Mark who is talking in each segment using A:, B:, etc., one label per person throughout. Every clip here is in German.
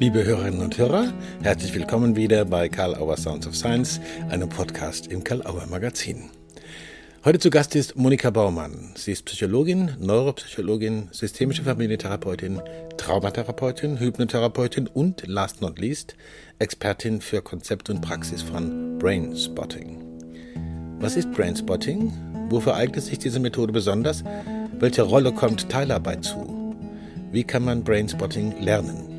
A: Liebe Hörerinnen und Hörer, herzlich willkommen wieder bei Karl Auer Sounds of Science, einem Podcast im Karl Auer Magazin. Heute zu Gast ist Monika Baumann. Sie ist Psychologin, Neuropsychologin, systemische Familientherapeutin, Traumatherapeutin, Hypnotherapeutin und, last not least, Expertin für Konzept und Praxis von Brain Spotting. Was ist Brain Spotting? Wofür eignet sich diese Methode besonders? Welche Rolle kommt Teilarbeit zu? Wie kann man Brain Spotting lernen?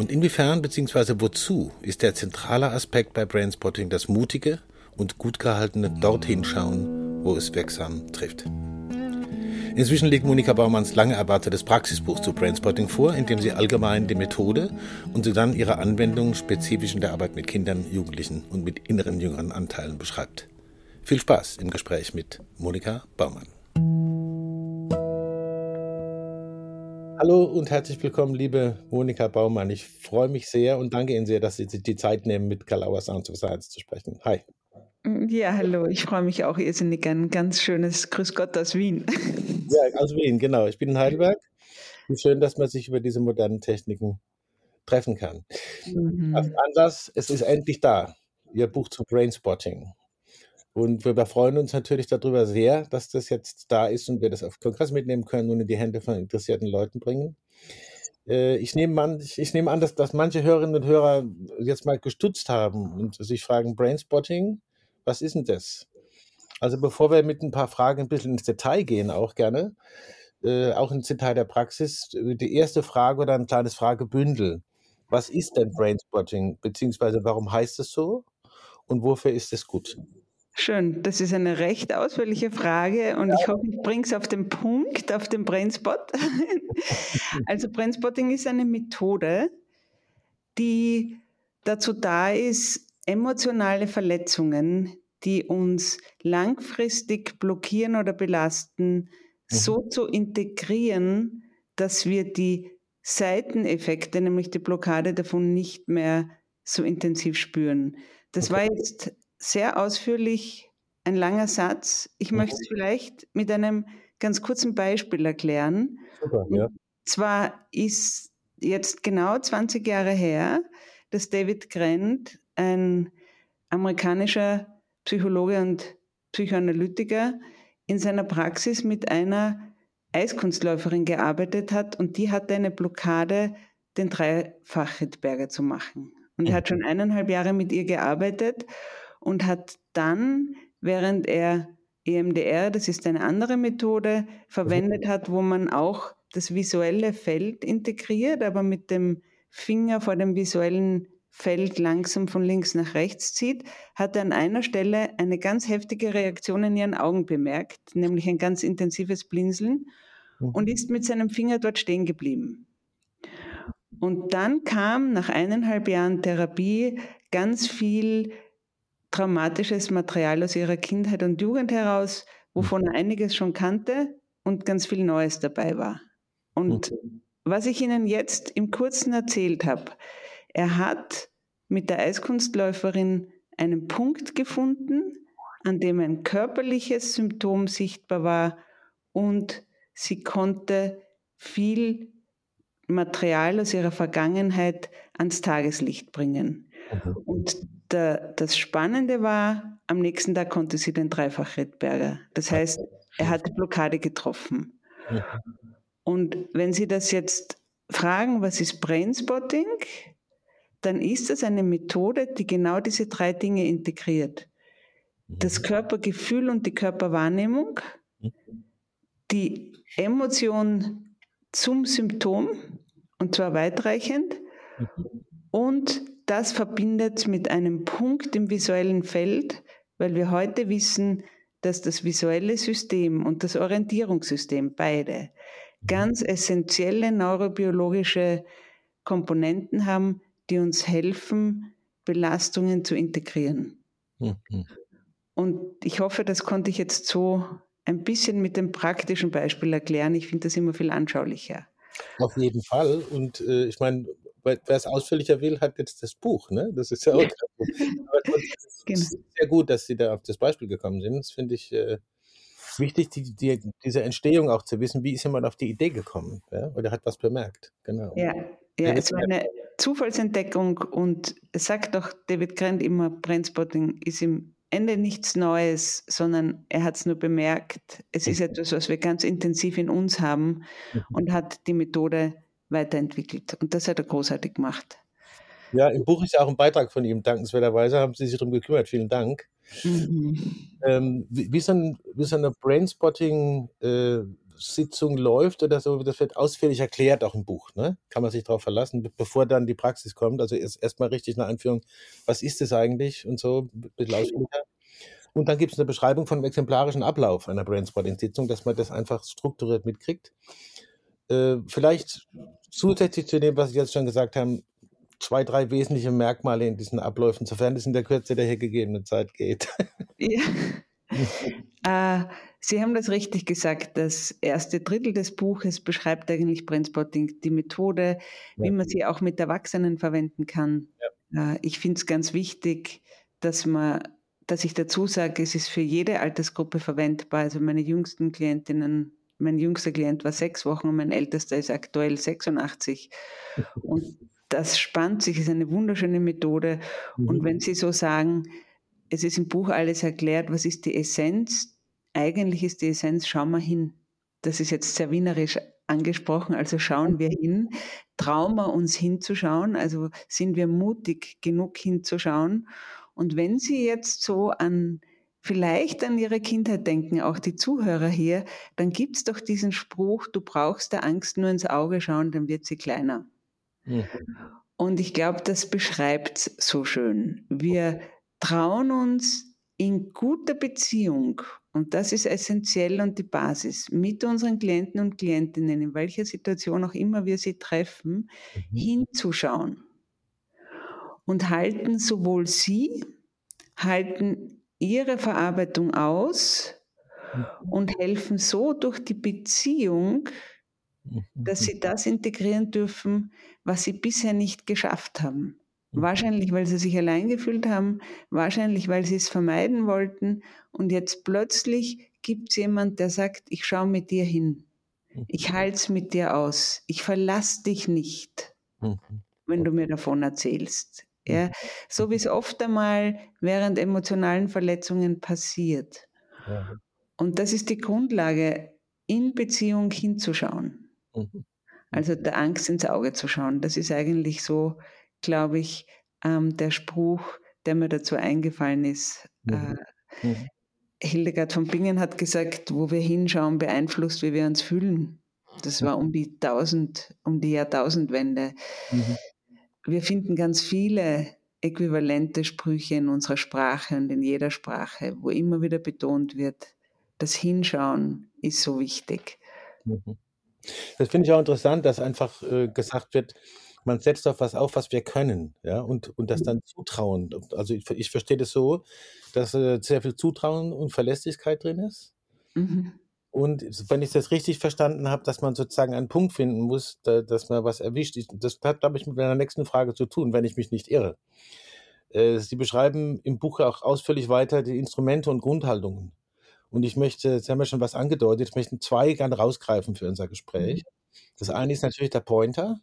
A: Und inwiefern bzw. wozu ist der zentrale Aspekt bei Brainspotting das mutige und gut gehaltene dorthin schauen, wo es wirksam trifft? Inzwischen legt Monika Baumanns lange erwartetes Praxisbuch zu Brainspotting vor, in dem sie allgemein die Methode und sie dann ihre Anwendung spezifisch in der Arbeit mit Kindern, Jugendlichen und mit inneren jüngeren Anteilen beschreibt. Viel Spaß im Gespräch mit Monika Baumann. Hallo und herzlich willkommen, liebe Monika Baumann. Ich freue mich sehr und danke Ihnen sehr, dass Sie sich die Zeit nehmen, mit Kalauer Sounds of Science zu sprechen. Hi.
B: Ja, hallo, ich freue mich auch irrsinnig. Ein ganz schönes Grüß Gott aus Wien.
A: Ja, aus Wien, genau. Ich bin in Heidelberg. Wie schön, dass man sich über diese modernen Techniken treffen kann. Mhm. Anlass, es ist endlich da. Ihr Buch zu Brainspotting. Und wir freuen uns natürlich darüber sehr, dass das jetzt da ist und wir das auf Kongress mitnehmen können und in die Hände von interessierten Leuten bringen. Äh, ich nehme an, ich nehme an dass, dass manche Hörerinnen und Hörer jetzt mal gestutzt haben und sich fragen, Brainspotting, was ist denn das? Also bevor wir mit ein paar Fragen ein bisschen ins Detail gehen, auch gerne, äh, auch ins Detail der Praxis, die erste Frage oder ein kleines Fragebündel. Was ist denn Brainspotting, beziehungsweise warum heißt es so und wofür ist es gut?
B: Schön, das ist eine recht ausführliche Frage und ja. ich hoffe, ich bringe es auf den Punkt, auf den Brainspot. also Brainspotting ist eine Methode, die dazu da ist, emotionale Verletzungen, die uns langfristig blockieren oder belasten, mhm. so zu integrieren, dass wir die Seiteneffekte, nämlich die Blockade davon nicht mehr so intensiv spüren. Das war jetzt sehr ausführlich ein langer Satz. Ich mhm. möchte es vielleicht mit einem ganz kurzen Beispiel erklären. Super, ja. Und zwar ist jetzt genau 20 Jahre her, dass David Grant, ein amerikanischer Psychologe und Psychoanalytiker, in seiner Praxis mit einer Eiskunstläuferin gearbeitet hat und die hatte eine Blockade, den Dreifach-Rittberger zu machen. Und er hat mhm. schon eineinhalb Jahre mit ihr gearbeitet und hat dann, während er EMDR, das ist eine andere Methode, verwendet hat, wo man auch das visuelle Feld integriert, aber mit dem Finger vor dem visuellen Feld langsam von links nach rechts zieht, hat er an einer Stelle eine ganz heftige Reaktion in ihren Augen bemerkt, nämlich ein ganz intensives Blinzeln mhm. und ist mit seinem Finger dort stehen geblieben. Und dann kam nach eineinhalb Jahren Therapie ganz viel traumatisches Material aus ihrer Kindheit und Jugend heraus, wovon er einiges schon kannte und ganz viel Neues dabei war. Und was ich Ihnen jetzt im Kurzen erzählt habe, er hat mit der Eiskunstläuferin einen Punkt gefunden, an dem ein körperliches Symptom sichtbar war und sie konnte viel Material aus ihrer Vergangenheit ans Tageslicht bringen. Mhm. Und der, das Spannende war, am nächsten Tag konnte sie den Dreifach-Rittberger. Das heißt, er hat die Blockade getroffen. Und wenn Sie das jetzt fragen, was ist Brainspotting, dann ist das eine Methode, die genau diese drei Dinge integriert. Das mhm. Körpergefühl und die Körperwahrnehmung, die Emotion zum Symptom, und zwar weitreichend, mhm. und das verbindet mit einem Punkt im visuellen Feld, weil wir heute wissen, dass das visuelle System und das Orientierungssystem beide ganz essentielle neurobiologische Komponenten haben, die uns helfen, Belastungen zu integrieren. Mhm. Und ich hoffe, das konnte ich jetzt so ein bisschen mit dem praktischen Beispiel erklären. Ich finde das immer viel anschaulicher.
A: Auf jeden Fall. Und äh, ich meine, wer es ausführlicher will, hat jetzt das Buch. Ne? Das ist ja auch es genau. ist sehr gut, dass Sie da auf das Beispiel gekommen sind. Das finde ich äh, wichtig, die, die, diese Entstehung auch zu wissen. Wie ist jemand auf die Idee gekommen? Ja? Oder hat was bemerkt?
B: Genau. Ja, ja es war eine Zufallsentdeckung und sagt auch David Grant immer, Brainspotting ist im Ende nichts Neues, sondern er hat es nur bemerkt. Es ist etwas, was wir ganz intensiv in uns haben mhm. und hat die Methode weiterentwickelt. Und das hat er großartig gemacht.
A: Ja, im Buch ist ja auch ein Beitrag von ihm, dankenswerterweise haben Sie sich darum gekümmert. Vielen Dank. Mhm. Ähm, wie, wie, so ein, wie so eine Brainspotting äh, Sitzung läuft oder so, das wird ausführlich erklärt, auch im Buch. Ne? Kann man sich darauf verlassen, bevor dann die Praxis kommt. Also erst erstmal richtig eine Einführung, was ist es eigentlich und so. Und dann gibt es eine Beschreibung von einem exemplarischen Ablauf einer Brainspotting-Sitzung, dass man das einfach strukturiert mitkriegt. Äh, vielleicht zusätzlich zu dem, was Sie jetzt schon gesagt haben, zwei, drei wesentliche Merkmale in diesen Abläufen, sofern es in der Kürze der hier gegebenen Zeit geht.
B: Ja. äh, Sie haben das richtig gesagt. Das erste Drittel des Buches beschreibt eigentlich Brainspotting, die Methode, ja. wie man sie auch mit Erwachsenen verwenden kann. Ja. Äh, ich finde es ganz wichtig, dass man dass ich dazu sage, es ist für jede Altersgruppe verwendbar. Also meine jüngsten Klientinnen, mein jüngster Klient war sechs Wochen und mein ältester ist aktuell 86. Und das spannt sich, ist eine wunderschöne Methode. Und mhm. wenn Sie so sagen, es ist im Buch alles erklärt, was ist die Essenz, eigentlich ist die Essenz, schauen wir hin. Das ist jetzt sehr wienerisch angesprochen, also schauen wir hin, trauen wir uns hinzuschauen, also sind wir mutig genug hinzuschauen. Und wenn Sie jetzt so an vielleicht an Ihre Kindheit denken, auch die Zuhörer hier, dann gibt es doch diesen Spruch, du brauchst der Angst nur ins Auge schauen, dann wird sie kleiner. Mhm. Und ich glaube, das beschreibt so schön. Wir trauen uns in guter Beziehung, und das ist essentiell und die Basis, mit unseren Klienten und Klientinnen, in welcher Situation auch immer wir sie treffen, mhm. hinzuschauen und halten sowohl sie, halten ihre Verarbeitung aus mhm. und helfen so durch die Beziehung, mhm. dass sie das integrieren dürfen, was sie bisher nicht geschafft haben. Mhm. Wahrscheinlich, weil sie sich allein gefühlt haben, wahrscheinlich, weil sie es vermeiden wollten. Und jetzt plötzlich gibt es jemand, der sagt, ich schaue mit dir hin. Mhm. Ich halte es mit dir aus. Ich verlasse dich nicht, mhm. wenn du mir davon erzählst. Ja, so wie es oft einmal während emotionalen Verletzungen passiert. Ja. Und das ist die Grundlage, in Beziehung hinzuschauen. Also der Angst ins Auge zu schauen. Das ist eigentlich so glaube ich, ähm, der Spruch, der mir dazu eingefallen ist. Mhm. Äh, mhm. Hildegard von Bingen hat gesagt, wo wir hinschauen, beeinflusst, wie wir uns fühlen. Das war um die 1000, um die Jahrtausendwende. Mhm. Wir finden ganz viele äquivalente Sprüche in unserer Sprache und in jeder Sprache, wo immer wieder betont wird, das Hinschauen ist so wichtig.
A: Mhm. Das finde ich auch interessant, dass einfach äh, gesagt wird, man setzt auf was auf, was wir können, ja, und, und das dann Zutrauen. Also ich, ich verstehe das so, dass äh, sehr viel Zutrauen und Verlässlichkeit drin ist. Mhm. Und wenn ich das richtig verstanden habe, dass man sozusagen einen Punkt finden muss, da, dass man was erwischt. Das hat, glaube ich, mit meiner nächsten Frage zu tun, wenn ich mich nicht irre. Äh, Sie beschreiben im Buch auch ausführlich weiter die Instrumente und Grundhaltungen. Und ich möchte, Sie haben ja schon was angedeutet, ich möchte zwei gerne rausgreifen für unser Gespräch. Mhm. Das eine ist natürlich der Pointer.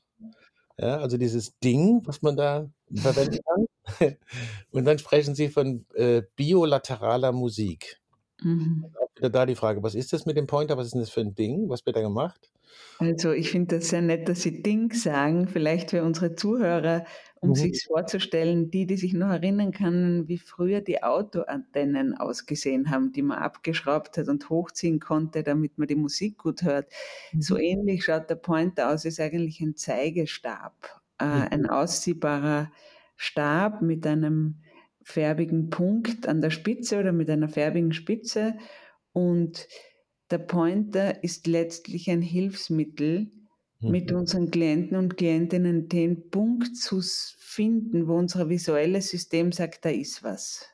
A: Ja, also dieses Ding, was man da verwenden kann. Und dann sprechen Sie von äh, bilateraler Musik. Mhm. Auch wieder da die Frage, was ist das mit dem Pointer? Was ist denn das für ein Ding? Was wird da gemacht?
B: Also ich finde das sehr nett, dass Sie Ding sagen, vielleicht für unsere Zuhörer, um mhm. sich vorzustellen, die, die sich noch erinnern können, wie früher die Autoantennen ausgesehen haben, die man abgeschraubt hat und hochziehen konnte, damit man die Musik gut hört. Mhm. So ähnlich schaut der Pointer aus, ist eigentlich ein Zeigestab, äh, mhm. ein ausziehbarer Stab mit einem färbigen Punkt an der Spitze oder mit einer färbigen Spitze und der Pointer ist letztlich ein Hilfsmittel, mhm. mit unseren Klienten und Klientinnen den Punkt zu finden, wo unser visuelles System sagt, da ist was.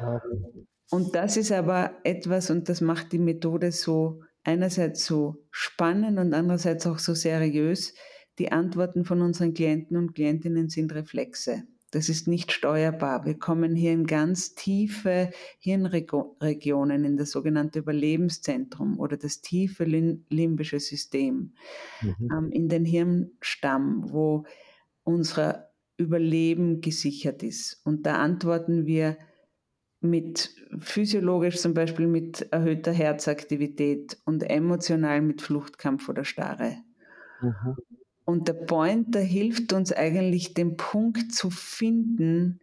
B: Okay. Und das ist aber etwas, und das macht die Methode so einerseits so spannend und andererseits auch so seriös. Die Antworten von unseren Klienten und Klientinnen sind Reflexe. Das ist nicht steuerbar. Wir kommen hier in ganz tiefe Hirnregionen, in das sogenannte Überlebenszentrum oder das tiefe limbische System, mhm. ähm, in den Hirnstamm, wo unsere Überleben gesichert ist. Und da antworten wir mit physiologisch zum Beispiel mit erhöhter Herzaktivität und emotional mit Fluchtkampf oder Starre. Mhm. Und der Pointer hilft uns eigentlich, den Punkt zu finden,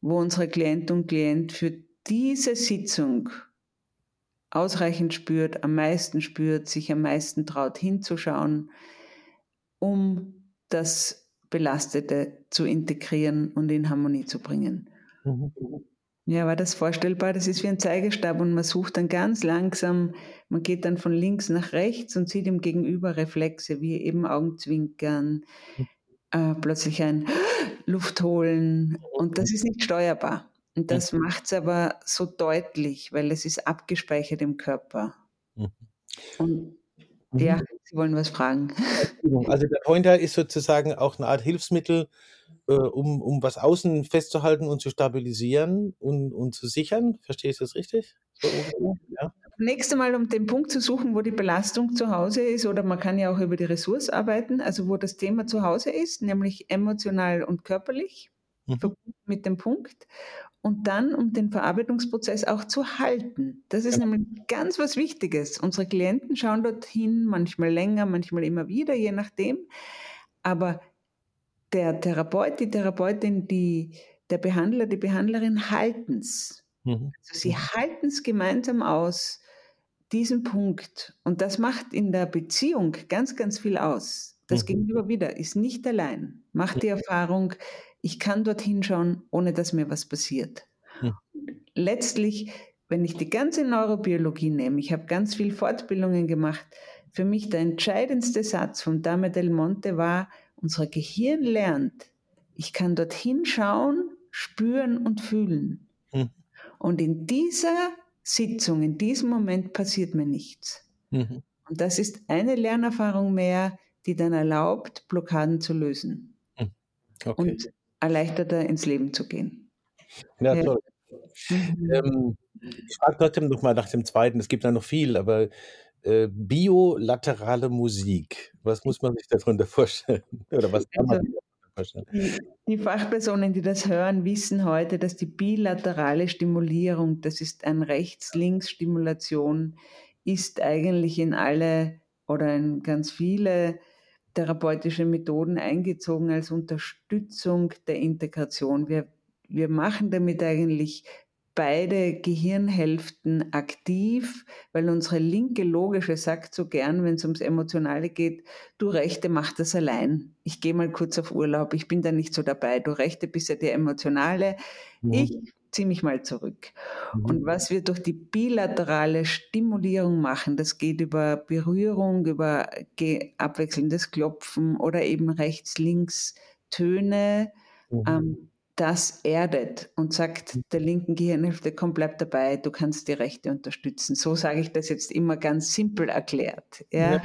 B: wo unsere Klient und Klient für diese Sitzung ausreichend spürt, am meisten spürt, sich am meisten traut hinzuschauen, um das Belastete zu integrieren und in Harmonie zu bringen. Mhm. Ja, war das vorstellbar? Das ist wie ein Zeigestab und man sucht dann ganz langsam, man geht dann von links nach rechts und sieht im Gegenüber Reflexe, wie eben Augenzwinkern, mhm. äh, plötzlich ein Luft holen und das ist nicht steuerbar. Und das mhm. macht es aber so deutlich, weil es ist abgespeichert im Körper. Mhm. Und ja. Sie wollen was fragen.
A: Also der Pointer ist sozusagen auch eine Art Hilfsmittel, äh, um, um was außen festzuhalten und zu stabilisieren und, und zu sichern. Verstehe ich das richtig? So
B: ja. Nächste Mal, um den Punkt zu suchen, wo die Belastung zu Hause ist, oder man kann ja auch über die Ressource arbeiten, also wo das Thema zu Hause ist, nämlich emotional und körperlich, mhm. mit dem Punkt und dann um den Verarbeitungsprozess auch zu halten. Das ist ja. nämlich ganz was Wichtiges. Unsere Klienten schauen dorthin, manchmal länger, manchmal immer wieder, je nachdem. Aber der Therapeut, die Therapeutin, die, der Behandler, die Behandlerin halten es. Mhm. Also sie mhm. halten es gemeinsam aus, diesen Punkt. Und das macht in der Beziehung ganz, ganz viel aus. Das mhm. Gegenüber wieder ist nicht allein, macht die Erfahrung, ich kann dorthin schauen, ohne dass mir was passiert. Hm. Letztlich, wenn ich die ganze Neurobiologie nehme, ich habe ganz viel Fortbildungen gemacht, für mich der entscheidendste Satz von Dame del Monte war, unser Gehirn lernt, ich kann dorthin schauen, spüren und fühlen. Hm. Und in dieser Sitzung, in diesem Moment passiert mir nichts. Mhm. Und das ist eine Lernerfahrung mehr, die dann erlaubt, Blockaden zu lösen. Hm. Okay. Und erleichterter ins Leben zu gehen.
A: Ja, toll. Mhm. Ähm, ich frage trotzdem noch mal nach dem zweiten, es gibt da noch viel, aber äh, biolaterale Musik, was muss man sich darunter vorstellen? Oder was kann
B: man also, die, die, Fachpersonen, die das hören, wissen heute, dass die bilaterale Stimulierung, das ist ein Rechts-Links-Stimulation, ist eigentlich in alle oder in ganz viele therapeutische Methoden eingezogen als Unterstützung der Integration. Wir, wir machen damit eigentlich beide Gehirnhälften aktiv, weil unsere linke logische sagt so gern, wenn es ums Emotionale geht, du Rechte mach das allein. Ich gehe mal kurz auf Urlaub, ich bin da nicht so dabei. Du Rechte bist ja die Emotionale. Ja. Ich ziehe mich mal zurück. Mhm. Und was wir durch die bilaterale Stimulierung machen, das geht über Berührung, über abwechselndes Klopfen oder eben rechts, links Töne, mhm. ähm, das erdet und sagt mhm. der linken Gehirnhälfte, komm, bleib dabei, du kannst die Rechte unterstützen. So sage ich das jetzt immer ganz simpel erklärt. Ja? ja.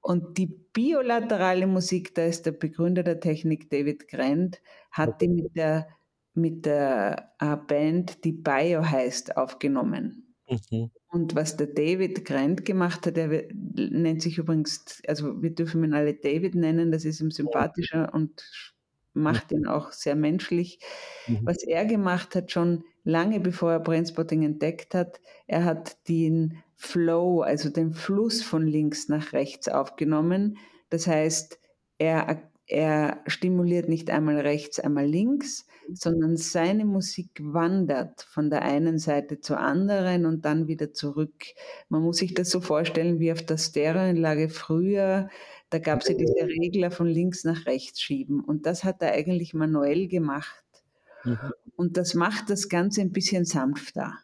B: Und die biolaterale Musik, da ist der Begründer der Technik David Grant, hat die mit der mit der äh, Band, die Bio heißt, aufgenommen. Mhm. Und was der David Grant gemacht hat, er nennt sich übrigens, also wir dürfen ihn alle David nennen, das ist ihm sympathischer und macht ihn auch sehr menschlich. Mhm. Was er gemacht hat, schon lange bevor er Brainspotting entdeckt hat, er hat den Flow, also den Fluss von links nach rechts aufgenommen. Das heißt, er, er stimuliert nicht einmal rechts, einmal links, sondern seine Musik wandert von der einen Seite zur anderen und dann wieder zurück. Man muss sich das so vorstellen wie auf der Stereoanlage früher. Da gab es ja diese Regler von links nach rechts schieben und das hat er eigentlich manuell gemacht. Mhm. Und das macht das Ganze ein bisschen sanfter.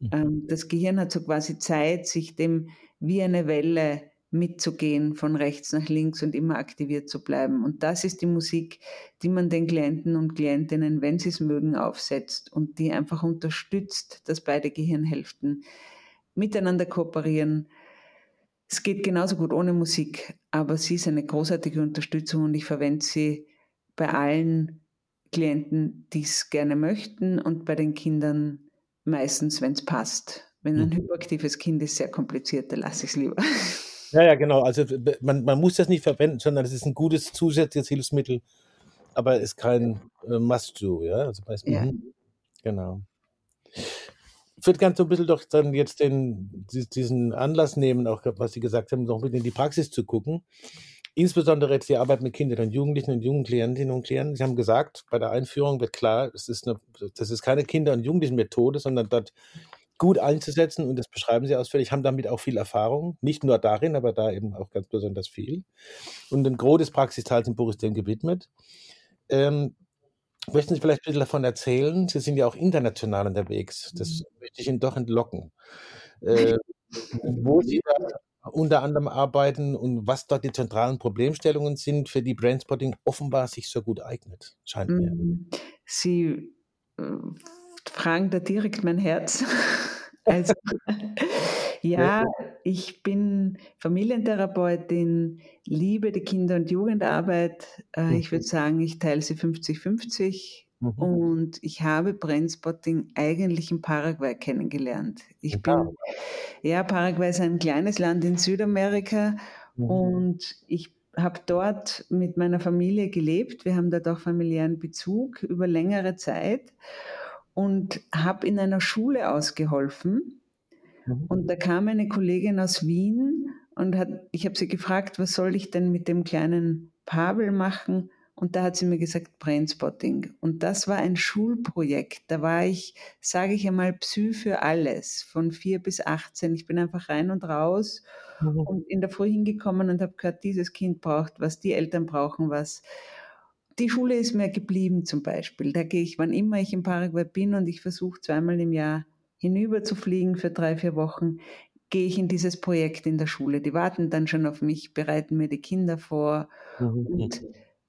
B: Mhm. Ähm, das Gehirn hat so quasi Zeit, sich dem wie eine Welle mitzugehen, von rechts nach links und immer aktiviert zu bleiben. Und das ist die Musik, die man den Klienten und Klientinnen, wenn sie es mögen, aufsetzt und die einfach unterstützt, dass beide Gehirnhälften miteinander kooperieren. Es geht genauso gut ohne Musik, aber sie ist eine großartige Unterstützung und ich verwende sie bei allen Klienten, die es gerne möchten und bei den Kindern meistens, wenn es passt. Wenn ein mhm. hyperaktives Kind ist, sehr kompliziert, da lasse ich es lieber.
A: Ja, ja, genau. Also man, man muss das nicht verwenden, sondern es ist ein gutes zusätzliches Hilfsmittel, aber ist kein äh, Must-Do, ja? Also, ja. Mhm. Genau. Würde ganz so ein bisschen doch dann jetzt den, diesen Anlass nehmen, auch was Sie gesagt haben, noch ein bisschen in die Praxis zu gucken. Insbesondere jetzt die Arbeit mit Kindern und Jugendlichen und jungen Klientinnen und Klienten. Sie haben gesagt, bei der Einführung wird klar, es ist eine, das ist keine Kinder- und Jugendlichen-Methode, sondern dort gut einzusetzen und das beschreiben Sie ausführlich, haben damit auch viel Erfahrung, nicht nur darin, aber da eben auch ganz besonders viel. Und ein Gros des Praxisteils im dem gewidmet. Ähm, möchten Sie vielleicht ein bisschen davon erzählen? Sie sind ja auch international unterwegs. Das mhm. möchte ich Ihnen doch entlocken. Äh, wo Sie da unter anderem arbeiten und was dort die zentralen Problemstellungen sind, für die Brainspotting offenbar sich so gut eignet, scheint mir.
B: Mhm. Sie äh, fragen da direkt mein Herz. Also, ja, ich bin Familientherapeutin, liebe die Kinder- und Jugendarbeit. Äh, ich würde mhm. sagen, ich teile sie 50-50. Mhm. Und ich habe Brainspotting eigentlich in Paraguay kennengelernt. Ich bin, ja, Paraguay ist ein kleines Land in Südamerika mhm. und ich habe dort mit meiner Familie gelebt. Wir haben dort auch familiären Bezug über längere Zeit und habe in einer Schule ausgeholfen. Mhm. Und da kam eine Kollegin aus Wien und hat, ich habe sie gefragt, was soll ich denn mit dem kleinen Pavel machen? Und da hat sie mir gesagt, Brainspotting. Und das war ein Schulprojekt. Da war ich, sage ich einmal, Psy für alles, von vier bis 18. Ich bin einfach rein und raus mhm. und in der Früh hingekommen und habe gehört, dieses Kind braucht was, die Eltern brauchen was. Die Schule ist mir geblieben zum Beispiel. Da gehe ich, wann immer ich in Paraguay bin und ich versuche zweimal im Jahr hinüber zu fliegen für drei, vier Wochen, gehe ich in dieses Projekt in der Schule. Die warten dann schon auf mich, bereiten mir die Kinder vor. Mhm. Und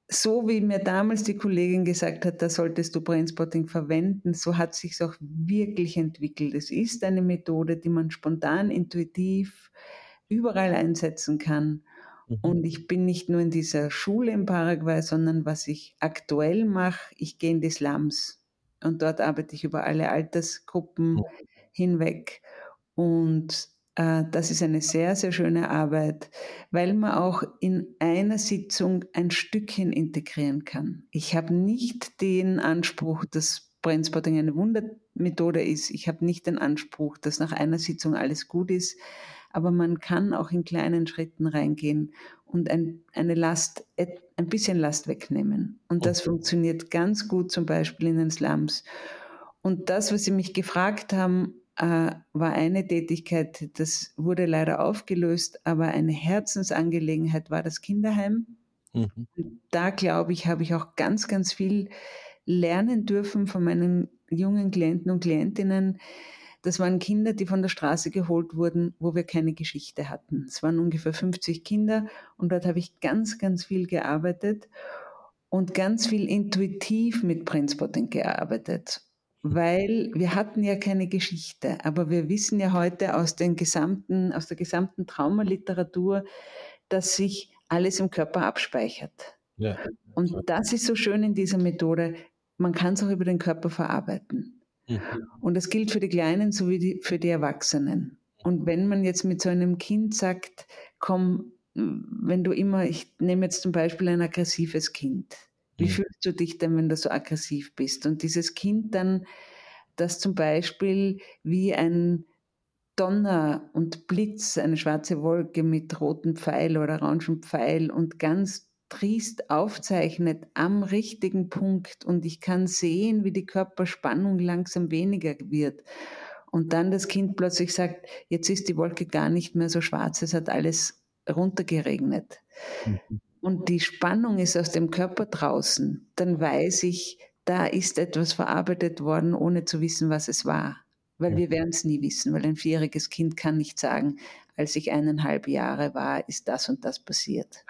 B: so wie mir damals die Kollegin gesagt hat, da solltest du Brainspotting verwenden, so hat sich auch wirklich entwickelt. Es ist eine Methode, die man spontan, intuitiv überall einsetzen kann. Mhm. Und ich bin nicht nur in dieser Schule in Paraguay, sondern was ich aktuell mache, ich gehe in die Slums und dort arbeite ich über alle Altersgruppen hinweg. Und äh, das ist eine sehr, sehr schöne Arbeit, weil man auch in einer Sitzung ein Stückchen integrieren kann. Ich habe nicht den Anspruch, dass Brainspotting eine Wundermethode ist. Ich habe nicht den Anspruch, dass nach einer Sitzung alles gut ist aber man kann auch in kleinen Schritten reingehen und ein, eine Last, ein bisschen Last wegnehmen. Und das funktioniert ganz gut zum Beispiel in den Slums. Und das, was Sie mich gefragt haben, äh, war eine Tätigkeit, das wurde leider aufgelöst, aber eine Herzensangelegenheit war das Kinderheim. Mhm. Da glaube ich, habe ich auch ganz, ganz viel lernen dürfen von meinen jungen Klienten und Klientinnen, das waren Kinder, die von der Straße geholt wurden, wo wir keine Geschichte hatten. Es waren ungefähr 50 Kinder und dort habe ich ganz, ganz viel gearbeitet und ganz viel intuitiv mit Brainspotting gearbeitet. Weil wir hatten ja keine Geschichte, aber wir wissen ja heute aus, den gesamten, aus der gesamten Traumaliteratur, dass sich alles im Körper abspeichert. Ja. Und das ist so schön in dieser Methode. Man kann es auch über den Körper verarbeiten. Mhm. Und das gilt für die Kleinen sowie die, für die Erwachsenen. Und wenn man jetzt mit so einem Kind sagt, komm, wenn du immer, ich nehme jetzt zum Beispiel ein aggressives Kind, wie mhm. fühlst du dich denn, wenn du so aggressiv bist? Und dieses Kind dann, das zum Beispiel wie ein Donner und Blitz, eine schwarze Wolke mit rotem Pfeil oder orangen Pfeil und ganz Triest aufzeichnet am richtigen Punkt und ich kann sehen, wie die Körperspannung langsam weniger wird. Und dann das Kind plötzlich sagt, jetzt ist die Wolke gar nicht mehr so schwarz, es hat alles runtergeregnet. Mhm. Und die Spannung ist aus dem Körper draußen, dann weiß ich, da ist etwas verarbeitet worden, ohne zu wissen, was es war. Weil wir werden es nie wissen, weil ein vierjähriges Kind kann nicht sagen, als ich eineinhalb Jahre war, ist das und das passiert.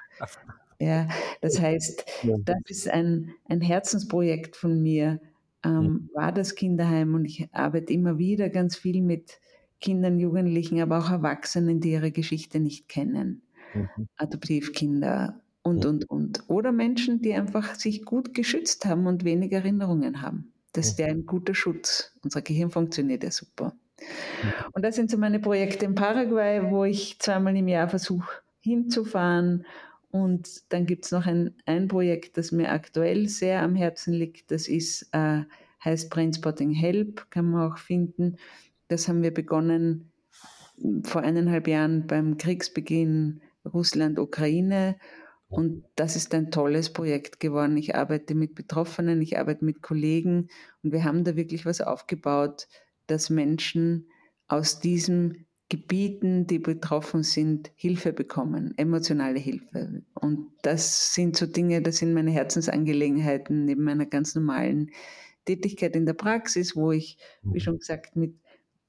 B: Ja, das heißt, das ist ein, ein Herzensprojekt von mir, ähm, war das Kinderheim und ich arbeite immer wieder ganz viel mit Kindern, Jugendlichen, aber auch Erwachsenen, die ihre Geschichte nicht kennen. Mhm. Adoptivkinder und, und, und. Oder Menschen, die einfach sich gut geschützt haben und wenig Erinnerungen haben. Das wäre ein guter Schutz. Unser Gehirn funktioniert ja super. Und das sind so meine Projekte in Paraguay, wo ich zweimal im Jahr versuche hinzufahren Und dann gibt es noch ein, ein Projekt, das mir aktuell sehr am Herzen liegt. Das ist, äh, heißt Brainspotting Help, kann man auch finden. Das haben wir begonnen vor eineinhalb Jahren beim Kriegsbeginn Russland-Ukraine. Und das ist ein tolles Projekt geworden. Ich arbeite mit Betroffenen, ich arbeite mit Kollegen und wir haben da wirklich was aufgebaut, dass Menschen aus diesen Gebieten, die betroffen sind, Hilfe bekommen, emotionale Hilfe. Und das sind so Dinge, das sind meine Herzensangelegenheiten neben meiner ganz normalen Tätigkeit in der Praxis, wo ich, wie schon gesagt, mit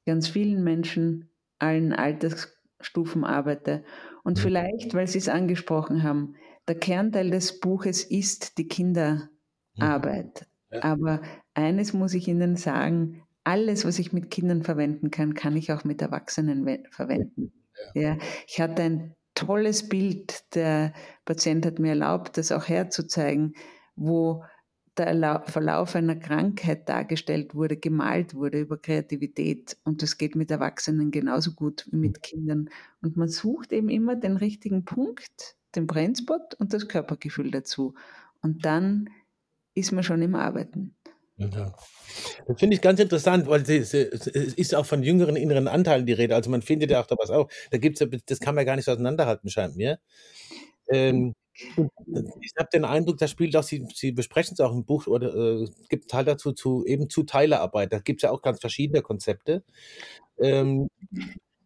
B: ganz vielen Menschen, allen Altersstufen arbeite. Und vielleicht, weil Sie es angesprochen haben, der Kernteil des Buches ist die Kinderarbeit. Ja. Aber eines muss ich Ihnen sagen, alles, was ich mit Kindern verwenden kann, kann ich auch mit Erwachsenen verwenden. Ja. ja. ich hatte ein tolles Bild. Der Patient hat mir erlaubt, das auch herzuzeigen, wo der Verlauf einer Krankheit dargestellt wurde, gemalt wurde über Kreativität. Und das geht mit Erwachsenen genauso gut wie mit Kindern. Und man sucht eben immer den richtigen Punkt, den Brainspot und das Körpergefühl dazu. Und dann ist man schon im Arbeiten.
A: Ja. Das finde ich ganz interessant, weil es ist auch von jüngeren inneren Anteilen die Rede. Also man findet ja auch da was auch. Da gibt's ja, das kann man gar nicht so auseinanderhalten, scheint mir. Ähm, ich habe den Eindruck, das spielt auch, Sie, Sie besprechen es auch im Buch, oder äh, es gibt Teil dazu zu eben zu Teilearbeit. Da gibt es ja auch ganz verschiedene Konzepte. Ähm,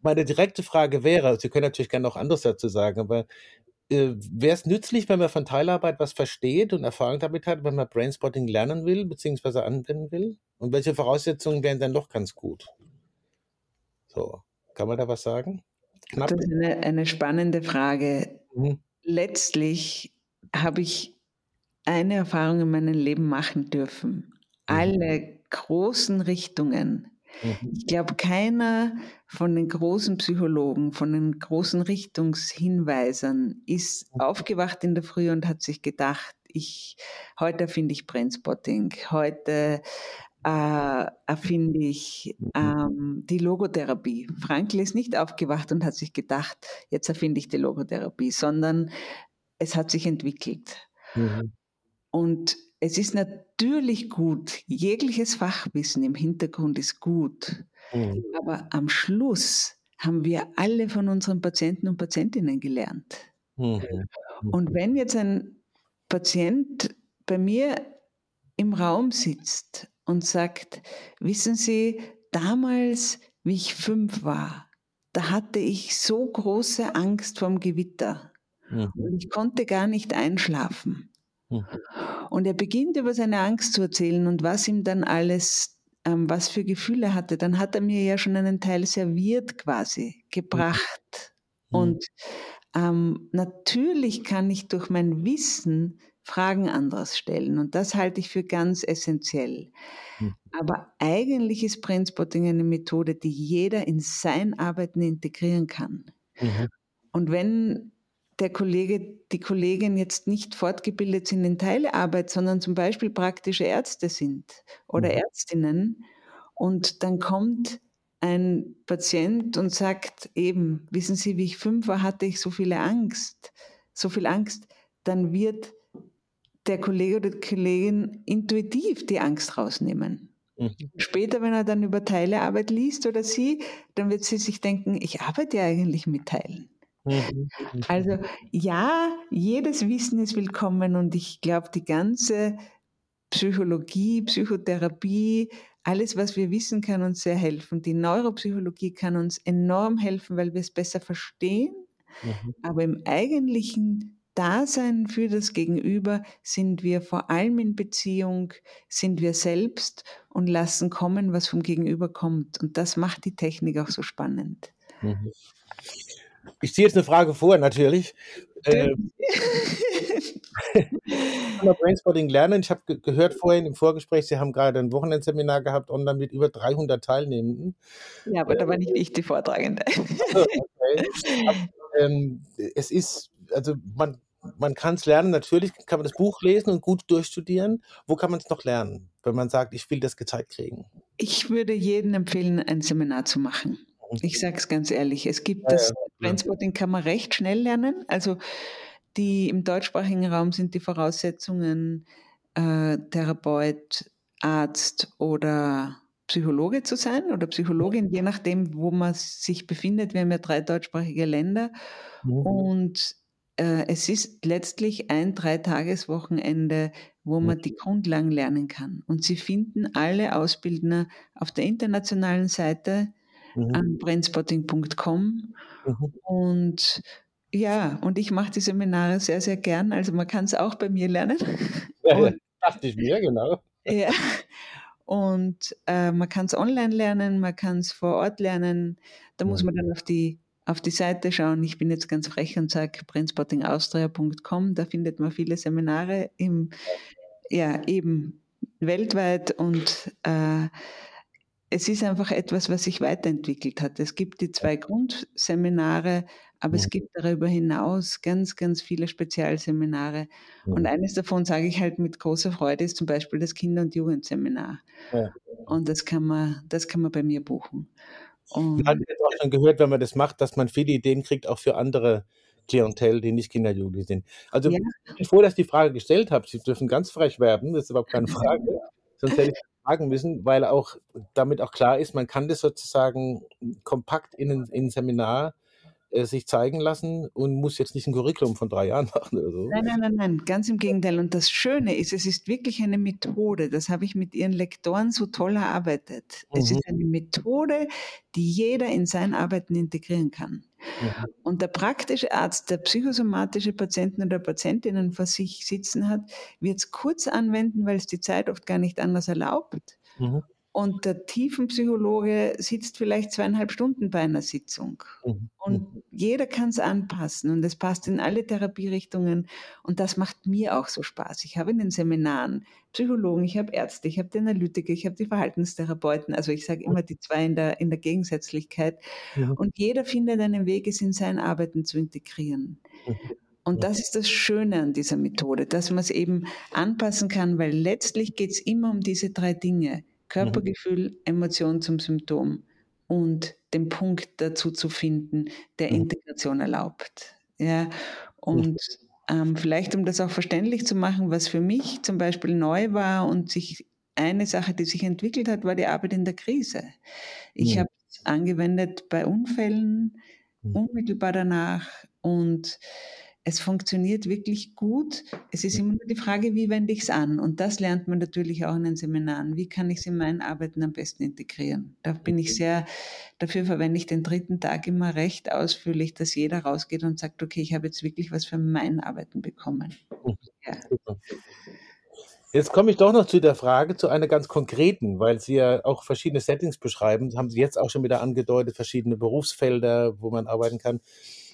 A: meine direkte Frage wäre, Sie können natürlich gerne noch anderes dazu sagen, aber äh, wäre es nützlich, wenn man von Teilarbeit was versteht und Erfahrung damit hat, wenn man Brainspotting lernen will bzw. anwenden will? Und welche Voraussetzungen wären dann doch ganz gut? So, kann man da was sagen?
B: Knapp. Das ist eine, eine spannende Frage. Mhm. Letztlich habe ich eine Erfahrung in meinem Leben machen dürfen. Mhm. Alle großen Richtungen Mhm. Ich glaube, keiner von den großen Psychologen, von den großen Richtungshinweisern ist mhm. aufgewacht in der Früh und hat sich gedacht, ich, heute erfinde ich Brainspotting, heute äh, erfinde ich mhm. ähm, die Logotherapie. Frankl ist nicht aufgewacht und hat sich gedacht, jetzt erfinde ich die Logotherapie, sondern es hat sich entwickelt. Mhm. Und es ist natürlich gut, jegliches Fachwissen im Hintergrund ist gut, mhm. aber am Schluss haben wir alle von unseren Patienten und Patientinnen gelernt. Mhm. Und wenn jetzt ein Patient bei mir im Raum sitzt und sagt, wissen Sie, damals, wie ich fünf war, da hatte ich so große Angst vorm Gewitter mhm. und ich konnte gar nicht einschlafen. Mhm. Und er beginnt über seine Angst zu erzählen und was ihm dann alles, ähm, was für Gefühle hatte. Dann hat er mir ja schon einen Teil serviert quasi, gebracht. Mhm. Und ähm, natürlich kann ich durch mein Wissen Fragen anderes stellen. Und das halte ich für ganz essentiell. Mhm. Aber eigentlich ist Brainspotting eine Methode, die jeder in sein Arbeiten integrieren kann. Mhm. Und wenn der Kollege, die Kollegin jetzt nicht fortgebildet sind in Teilearbeit, sondern zum Beispiel praktische Ärzte sind oder mhm. Ärztinnen. Und dann kommt ein Patient und sagt eben, wissen Sie, wie ich fünf war, hatte ich so viele Angst, so viel Angst, dann wird der Kollege oder die Kollegin intuitiv die Angst rausnehmen. Mhm. Später, wenn er dann über Teilearbeit liest oder sie, dann wird sie sich denken, ich arbeite ja eigentlich mit Teilen. Mhm, mhm. Also ja, jedes Wissen ist willkommen und ich glaube, die ganze Psychologie, Psychotherapie, alles, was wir wissen, kann uns sehr helfen. Die Neuropsychologie kann uns enorm helfen, weil wir es besser verstehen. Mhm. Aber im eigentlichen Dasein für das Gegenüber sind wir vor allem in Beziehung, sind wir selbst und lassen kommen, was vom Gegenüber kommt. Und das macht die Technik auch so spannend. Mhm.
A: Ich ziehe jetzt eine Frage vor, natürlich. Äh, Brainspotting lernen. Ich habe ge gehört vorhin im Vorgespräch, Sie haben gerade ein Wochenendseminar gehabt online mit über 300 Teilnehmenden.
B: Ja, aber äh, da war nicht ich die Vortragende. okay.
A: Aber, ähm, es ist, also man, man kann es lernen, natürlich kann man das Buch lesen und gut durchstudieren. Wo kann man es noch lernen, wenn man sagt, ich will das gezeigt kriegen?
B: Ich würde jedem empfehlen, ein Seminar zu machen. Ich sage es ganz ehrlich, es gibt ja, das ja. Transporting kann man recht schnell lernen. Also die im deutschsprachigen Raum sind die Voraussetzungen äh, Therapeut, Arzt oder Psychologe zu sein oder Psychologin, je nachdem, wo man sich befindet. Wir haben ja drei deutschsprachige Länder. Mhm. Und äh, es ist letztlich ein Dreitageswochenende, wo man mhm. die Grundlagen lernen kann. Und Sie finden alle Ausbildner auf der internationalen Seite mhm. an brainspotting.com. Mhm. Und ja, und ich mache die Seminare sehr, sehr gern. Also man kann es auch bei mir lernen.
A: Ja, und, dachte ich mir, genau.
B: Ja. Und äh, man kann es online lernen, man kann es vor Ort lernen. Da muss man dann auf die, auf die Seite schauen. Ich bin jetzt ganz frech und sage brainspottingaustria.com. Da findet man viele Seminare im, ja, eben weltweit und äh, es ist einfach etwas, was sich weiterentwickelt hat. Es gibt die zwei Grundseminare, aber es gibt darüber hinaus ganz, ganz viele Spezialseminare. Und eines davon sage ich halt mit großer Freude, ist zum Beispiel das Kinder- und Jugendseminar. Ja. Und das kann man, das kann man bei mir buchen.
A: Und Man hat jetzt auch schon gehört, wenn man das macht, dass man viele Ideen kriegt, auch für andere Klientel, die nicht Kinder- und Jugendliche sind. Also, ja. bevor ich die Frage gestellt habe, Sie dürfen ganz frech werben, das ist überhaupt keine Frage. Sonst hätte ich fragen müssen, weil auch damit auch klar ist, man kann das sozusagen kompakt in ein Seminar äh, sich zeigen lassen und muss jetzt nicht ein Curriculum von drei Jahren machen oder so.
B: Nein, nein, nein, nein, ganz im Gegenteil. Und das Schöne ist, es ist wirklich eine Methode. Das habe ich mit Ihren Lektoren so toll erarbeitet. Mhm. Es ist eine Methode, die jeder in sein Arbeiten integrieren kann. Mhm. Und der praktische Arzt, der psychosomatische Patienten oder Patientinnen vor sich sitzen hat, wird es kurz anwenden, weil es die Zeit oft gar nicht anders erlaubt. Mhm. Und der Tiefenpsychologe sitzt vielleicht zweieinhalb Stunden bei einer Sitzung. Mhm. Und mhm. jeder kann es anpassen und es passt in alle Therapierichtungen. Und das macht mir auch so Spaß. Ich habe in den Seminaren Psychologen, ich habe Ärzte, ich habe die Analytiker, ich habe die Verhaltenstherapeuten. Also ich sage immer die zwei in der, in der Gegensätzlichkeit. Ja. Und jeder findet einen Weg, es in sein Arbeiten zu integrieren. Mhm. Und das ist das Schöne an dieser Methode, dass man es eben anpassen kann, weil letztlich geht es immer um diese drei Dinge. Körpergefühl, Emotion zum Symptom und den Punkt dazu zu finden, der mhm. Integration erlaubt. Ja, und ähm, vielleicht, um das auch verständlich zu machen, was für mich zum Beispiel neu war und sich eine Sache, die sich entwickelt hat, war die Arbeit in der Krise. Ich mhm. habe es angewendet bei Unfällen, mhm. unmittelbar danach und es funktioniert wirklich gut. Es ist immer nur die Frage, wie wende ich es an? Und das lernt man natürlich auch in den Seminaren. Wie kann ich es in mein Arbeiten am besten integrieren? Da bin ich sehr, dafür verwende ich den dritten Tag immer recht ausführlich, dass jeder rausgeht und sagt, okay, ich habe jetzt wirklich was für mein Arbeiten bekommen.
A: Mhm. Ja. Jetzt komme ich doch noch zu der Frage, zu einer ganz konkreten, weil Sie ja auch verschiedene Settings beschreiben. Das haben Sie jetzt auch schon wieder angedeutet, verschiedene Berufsfelder, wo man arbeiten kann.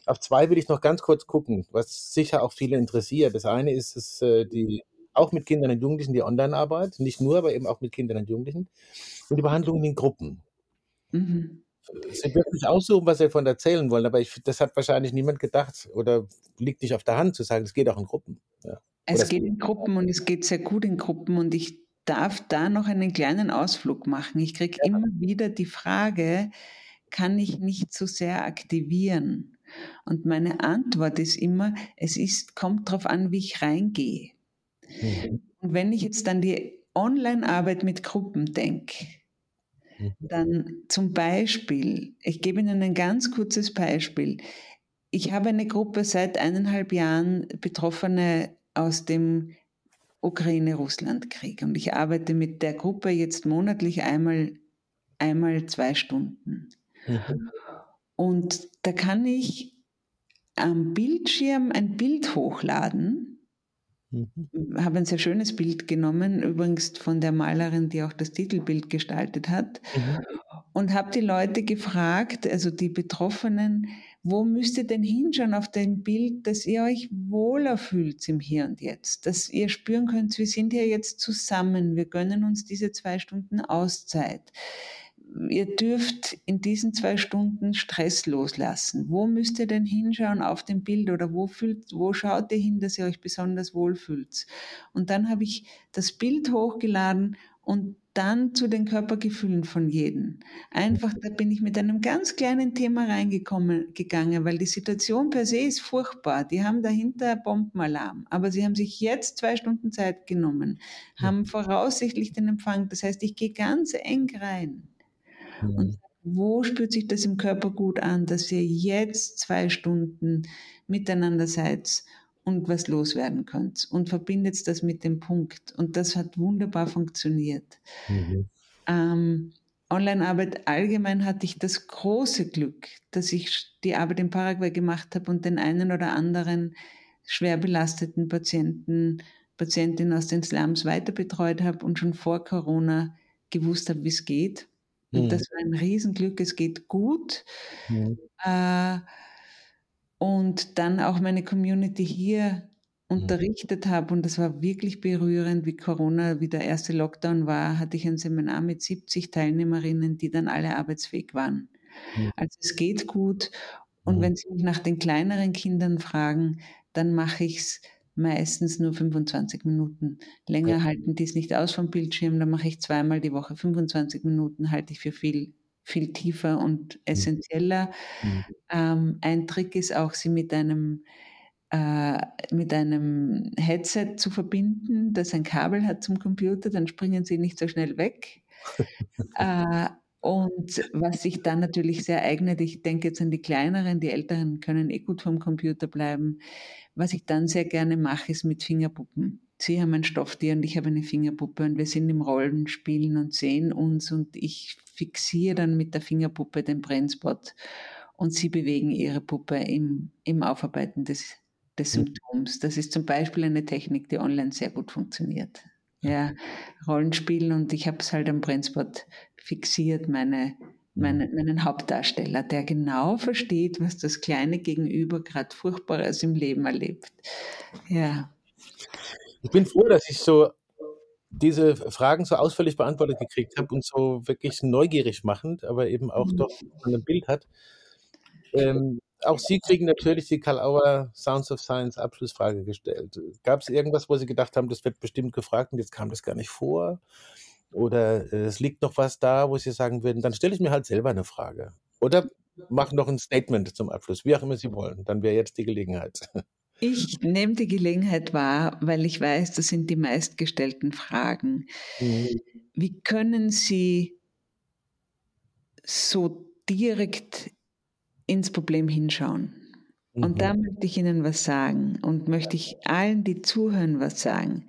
A: Auf zwei will ich noch ganz kurz gucken, was sicher auch viele interessiert. Das eine ist es, äh, die, auch mit Kindern und Jugendlichen die Online-Arbeit, nicht nur, aber eben auch mit Kindern und Jugendlichen und die Behandlung in Gruppen. Mhm. Sie dürfen sich aussuchen, was Sie davon erzählen wollen, aber ich, das hat wahrscheinlich niemand gedacht oder liegt nicht auf der Hand zu sagen, es geht auch in Gruppen. Ja.
B: Es geht in Gruppen und es geht sehr gut in Gruppen und ich darf da noch einen kleinen Ausflug machen. Ich kriege ja. immer wieder die Frage, kann ich nicht so sehr aktivieren? Und meine Antwort ist immer, es ist, kommt darauf an, wie ich reingehe. Mhm. Und wenn ich jetzt an die Online-Arbeit mit Gruppen denke, mhm. dann zum Beispiel, ich gebe Ihnen ein ganz kurzes Beispiel. Ich habe eine Gruppe seit eineinhalb Jahren Betroffene aus dem Ukraine-Russland-Krieg und ich arbeite mit der Gruppe jetzt monatlich einmal, einmal zwei Stunden. Mhm. Und da kann ich am Bildschirm ein Bild hochladen. Mhm. Habe ein sehr schönes Bild genommen, übrigens von der Malerin, die auch das Titelbild gestaltet hat. Mhm. Und habe die Leute gefragt, also die Betroffenen, wo müsst ihr denn hinschauen auf dem Bild, dass ihr euch wohler fühlt im Hier und Jetzt, dass ihr spüren könnt, wir sind hier jetzt zusammen, wir gönnen uns diese zwei Stunden Auszeit ihr dürft in diesen zwei Stunden Stress loslassen. Wo müsst ihr denn hinschauen auf dem Bild oder wo, fühlt, wo schaut ihr hin, dass ihr euch besonders wohlfühlt? Und dann habe ich das Bild hochgeladen und dann zu den Körpergefühlen von jedem. Einfach, da bin ich mit einem ganz kleinen Thema reingekommen, gegangen, weil die Situation per se ist furchtbar. Die haben dahinter Bombenalarm. Aber sie haben sich jetzt zwei Stunden Zeit genommen, haben voraussichtlich den Empfang. Das heißt, ich gehe ganz eng rein. Und wo spürt sich das im Körper gut an, dass ihr jetzt zwei Stunden miteinander seid und was loswerden könnt und verbindet das mit dem Punkt. Und das hat wunderbar funktioniert. Mhm. Ähm, Online-Arbeit allgemein hatte ich das große Glück, dass ich die Arbeit in Paraguay gemacht habe und den einen oder anderen schwer belasteten Patienten, Patientin aus den Slums weiter betreut habe und schon vor Corona gewusst habe, wie es geht. Und mhm. das war ein Riesenglück, es geht gut. Mhm. Äh, und dann auch meine Community hier unterrichtet habe und das war wirklich berührend, wie Corona, wie der erste Lockdown war, hatte ich ein Seminar mit 70 Teilnehmerinnen, die dann alle arbeitsfähig waren. Mhm. Also es geht gut und mhm. wenn Sie mich nach den kleineren Kindern fragen, dann mache ich es meistens nur 25 Minuten. Länger ja. halten die es nicht aus vom Bildschirm, dann mache ich zweimal die Woche 25 Minuten, halte ich für viel viel tiefer und mhm. essentieller. Mhm. Ähm, ein Trick ist auch, sie mit einem äh, mit einem Headset zu verbinden, das ein Kabel hat zum Computer, dann springen sie nicht so schnell weg. äh, und was sich dann natürlich sehr eignet, ich denke jetzt an die kleineren, die älteren können eh gut vom Computer bleiben. Was ich dann sehr gerne mache, ist mit Fingerpuppen. Sie haben ein Stofftier und ich habe eine Fingerpuppe und wir sind im Rollenspielen und sehen uns und ich fixiere dann mit der Fingerpuppe den Brennspot und Sie bewegen Ihre Puppe im, im Aufarbeiten des, des mhm. Symptoms. Das ist zum Beispiel eine Technik, die online sehr gut funktioniert. Ja, Rollenspielen und ich habe es halt am Brennspot fixiert, meine, meine, mhm. meinen Hauptdarsteller, der genau versteht, was das kleine Gegenüber gerade Furchtbares im Leben erlebt. Ja.
A: Ich bin froh, dass ich so diese Fragen so ausführlich beantwortet gekriegt habe und so wirklich neugierig machend, aber eben auch mhm. doch ein Bild hat. Ähm, auch Sie kriegen natürlich die Karl Auer Sounds of Science Abschlussfrage gestellt. Gab es irgendwas, wo Sie gedacht haben, das wird bestimmt gefragt und jetzt kam das gar nicht vor? Oder äh, es liegt noch was da, wo Sie sagen würden, dann stelle ich mir halt selber eine Frage. Oder mache noch ein Statement zum Abschluss, wie auch immer Sie wollen. Dann wäre jetzt die Gelegenheit.
B: Ich nehme die Gelegenheit wahr, weil ich weiß, das sind die meistgestellten Fragen. Mhm. Wie können Sie so direkt ins Problem hinschauen? Mhm. Und da möchte ich Ihnen was sagen und möchte ich allen, die zuhören, was sagen.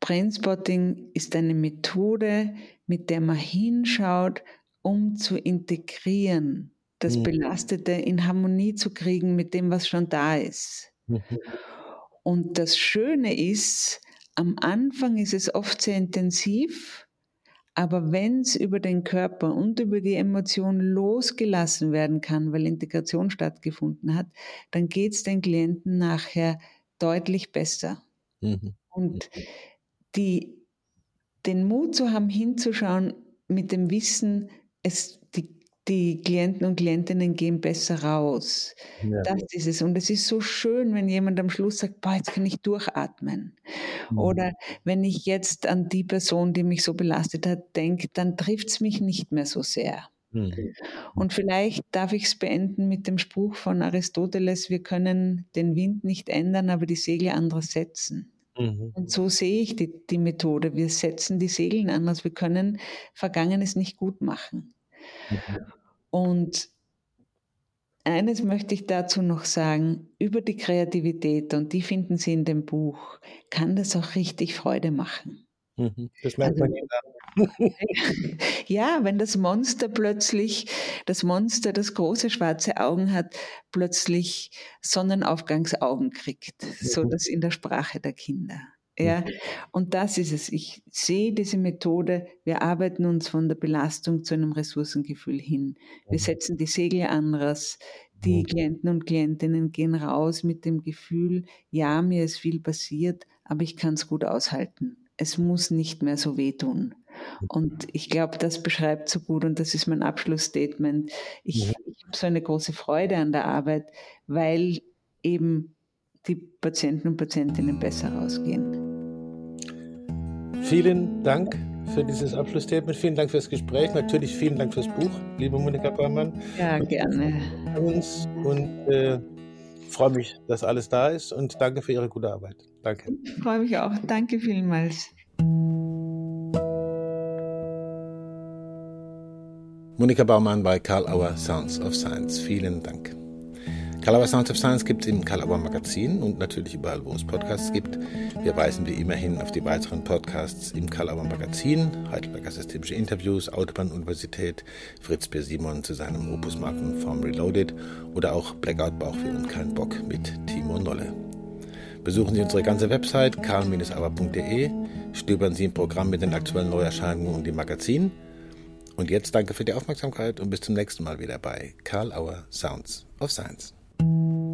B: Brainspotting ist eine Methode, mit der man hinschaut, um zu integrieren, das mhm. Belastete in Harmonie zu kriegen mit dem, was schon da ist. Mhm. Und das Schöne ist, am Anfang ist es oft sehr intensiv, aber wenn es über den Körper und über die Emotion losgelassen werden kann, weil Integration stattgefunden hat, dann geht es den Klienten nachher deutlich besser. Mhm. Und die, den Mut zu haben, hinzuschauen mit dem Wissen, es, die die Klienten und Klientinnen gehen besser raus. Ja. Das ist es. Und es ist so schön, wenn jemand am Schluss sagt, boah, jetzt kann ich durchatmen. Mhm. Oder wenn ich jetzt an die Person, die mich so belastet hat, denke, dann trifft es mich nicht mehr so sehr. Mhm. Und vielleicht darf ich es beenden mit dem Spruch von Aristoteles, wir können den Wind nicht ändern, aber die Segel anders setzen. Mhm. Und so sehe ich die, die Methode. Wir setzen die Segel anders. Wir können Vergangenes nicht gut machen. Mhm. Und eines möchte ich dazu noch sagen, über die Kreativität, und die finden Sie in dem Buch, kann das auch richtig Freude machen.
A: Mhm, das merkt also, man
B: ja, wenn das Monster plötzlich, das Monster, das große schwarze Augen hat, plötzlich Sonnenaufgangsaugen kriegt, so mhm. das in der Sprache der Kinder. Ja, mhm. und das ist es. Ich sehe diese Methode. Wir arbeiten uns von der Belastung zu einem Ressourcengefühl hin. Wir setzen die Segel anders. Die. Klienten und Klientinnen gehen raus mit dem Gefühl, ja, mir ist viel passiert, aber ich kann es gut aushalten. Es muss nicht mehr so wehtun. Und ich glaube, das beschreibt so gut und das ist mein Abschlussstatement. Ich, ich habe so eine große Freude an der Arbeit, weil eben die Patienten und Patientinnen besser rausgehen.
A: Vielen Dank für dieses Abschlussstatement. Vielen Dank fürs Gespräch. Natürlich vielen Dank fürs Buch, liebe Monika Baumann.
B: Ja, gerne.
A: Und äh, freue mich, dass alles da ist und danke für Ihre gute Arbeit. Danke.
B: Ich freue mich auch. Danke vielmals.
A: Monika Baumann bei Karl Auer Sounds of Science. Vielen Dank. Karl Auer Sounds of Science gibt es im Karl Auer Magazin und natürlich überall, wo es Podcasts gibt. Wir weisen wie immer hin auf die weiteren Podcasts im Karl Auer Magazin, Heidelberger Systemische Interviews, Autobahn-Universität, Fritz B. Simon zu seinem Opusmarken Form Reloaded oder auch Blackout Bauchweh und kein Bock mit Timo Nolle. Besuchen Sie unsere ganze Website karl-aber.de, stöbern Sie im Programm mit den aktuellen Neuerscheinungen und dem Magazin – und jetzt danke für die Aufmerksamkeit und bis zum nächsten Mal wieder bei Karl Auer Sounds of Science. Thank you.